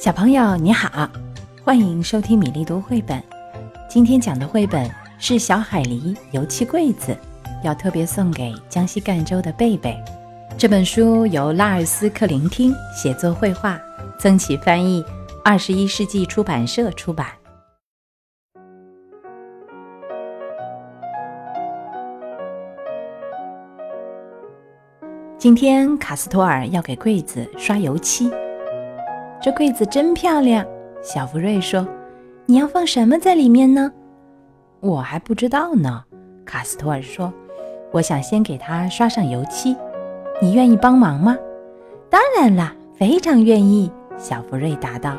小朋友你好，欢迎收听米粒读绘本。今天讲的绘本是《小海狸油漆柜子》，要特别送给江西赣州的贝贝。这本书由拉尔斯·克林汀写作绘画，曾启翻译，二十一世纪出版社出版。今天卡斯托尔要给柜子刷油漆。这柜子真漂亮，小福瑞说：“你要放什么在里面呢？”我还不知道呢，卡斯托尔说：“我想先给它刷上油漆，你愿意帮忙吗？”“当然啦，非常愿意。”小福瑞答道。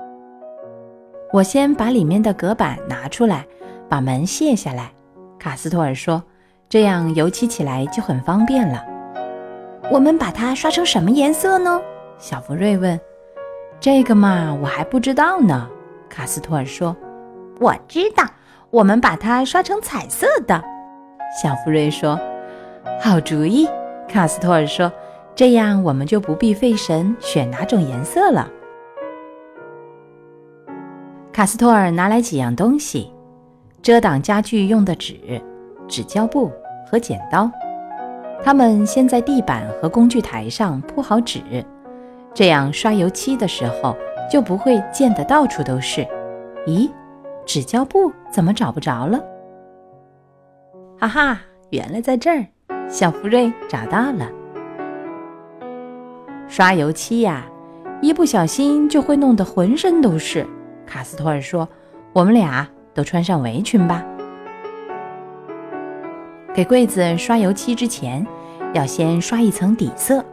“我先把里面的隔板拿出来，把门卸下来。”卡斯托尔说，“这样油漆起来就很方便了。”“我们把它刷成什么颜色呢？”小福瑞问：“这个嘛，我还不知道呢。”卡斯托尔说：“我知道，我们把它刷成彩色的。”小福瑞说：“好主意。”卡斯托尔说：“这样我们就不必费神选哪种颜色了。”卡斯托尔拿来几样东西：遮挡家具用的纸、纸胶布和剪刀。他们先在地板和工具台上铺好纸。这样刷油漆的时候就不会溅得到处都是。咦，纸胶布怎么找不着了？哈哈，原来在这儿！小福瑞找到了。刷油漆呀，一不小心就会弄得浑身都是。卡斯托尔说：“我们俩都穿上围裙吧。”给柜子刷油漆之前，要先刷一层底色。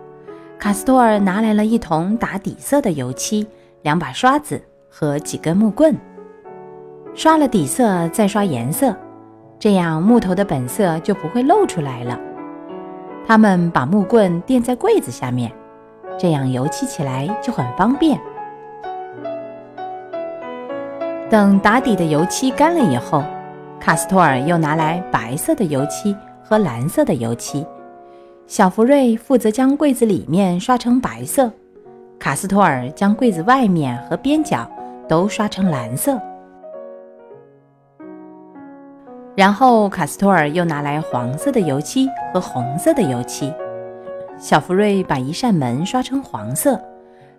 卡斯托尔拿来了一桶打底色的油漆、两把刷子和几根木棍。刷了底色，再刷颜色，这样木头的本色就不会露出来了。他们把木棍垫在柜子下面，这样油漆起来就很方便。等打底的油漆干了以后，卡斯托尔又拿来白色的油漆和蓝色的油漆。小福瑞负责将柜子里面刷成白色，卡斯托尔将柜子外面和边角都刷成蓝色。然后卡斯托尔又拿来黄色的油漆和红色的油漆。小福瑞把一扇门刷成黄色，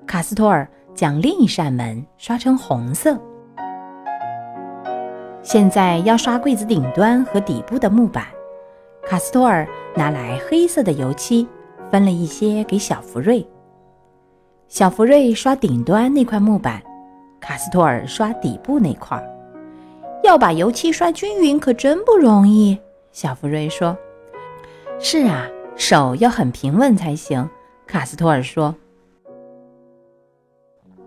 卡斯托尔将另一扇门刷成红色。现在要刷柜子顶端和底部的木板。卡斯托尔拿来黑色的油漆，分了一些给小福瑞。小福瑞刷顶端那块木板，卡斯托尔刷底部那块。要把油漆刷均匀可真不容易。小福瑞说：“是啊，手要很平稳才行。”卡斯托尔说：“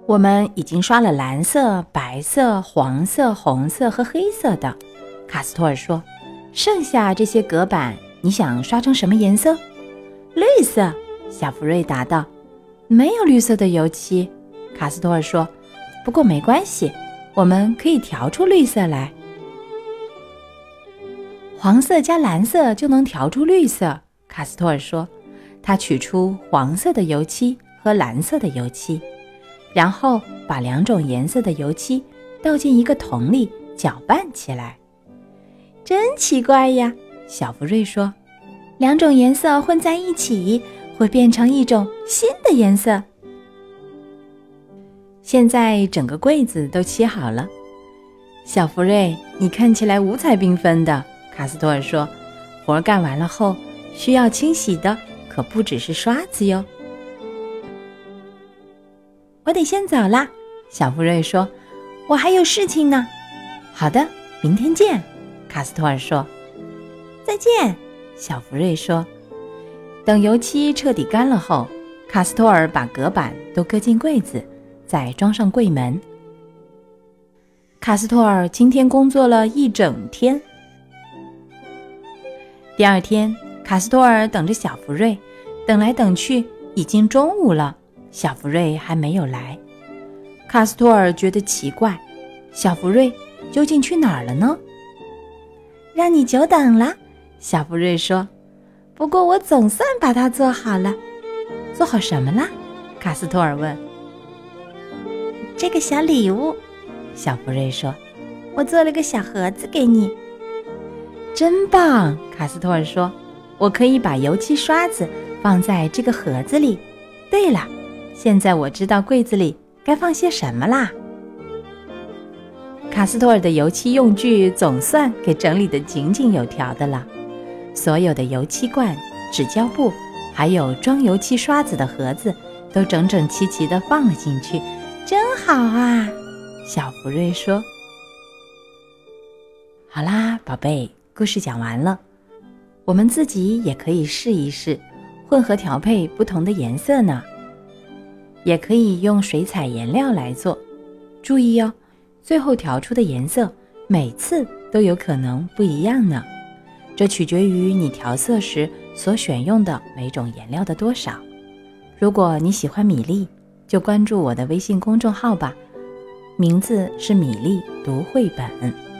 我们已经刷了蓝色、白色、黄色、红色和黑色的。”卡斯托尔说。剩下这些隔板，你想刷成什么颜色？绿色。小福瑞答道：“没有绿色的油漆。”卡斯托尔说：“不过没关系，我们可以调出绿色来。黄色加蓝色就能调出绿色。”卡斯托尔说：“他取出黄色的油漆和蓝色的油漆，然后把两种颜色的油漆倒进一个桶里搅拌起来。”真奇怪呀，小福瑞说：“两种颜色混在一起，会变成一种新的颜色。”现在整个柜子都漆好了，小福瑞，你看起来五彩缤纷的。卡斯托尔说：“活干完了后，需要清洗的可不只是刷子哟。”我得先走了，小福瑞说：“我还有事情呢。”好的，明天见。卡斯托尔说：“再见。”小福瑞说：“等油漆彻底干了后，卡斯托尔把隔板都搁进柜子，再装上柜门。”卡斯托尔今天工作了一整天。第二天，卡斯托尔等着小福瑞，等来等去，已经中午了，小福瑞还没有来。卡斯托尔觉得奇怪：小福瑞究竟去哪儿了呢？让你久等了，小福瑞说。不过我总算把它做好了。做好什么了？卡斯托尔问。这个小礼物，小福瑞说：“我做了个小盒子给你，真棒。”卡斯托尔说：“我可以把油漆刷子放在这个盒子里。对了，现在我知道柜子里该放些什么啦。”卡斯托尔的油漆用具总算给整理得井井有条的了，所有的油漆罐、纸胶布，还有装油漆刷子的盒子，都整整齐齐地放了进去，真好啊！小福瑞说：“好啦，宝贝，故事讲完了，我们自己也可以试一试，混合调配不同的颜色呢，也可以用水彩颜料来做，注意哦。”最后调出的颜色每次都有可能不一样呢，这取决于你调色时所选用的每种颜料的多少。如果你喜欢米粒，就关注我的微信公众号吧，名字是米粒读绘本。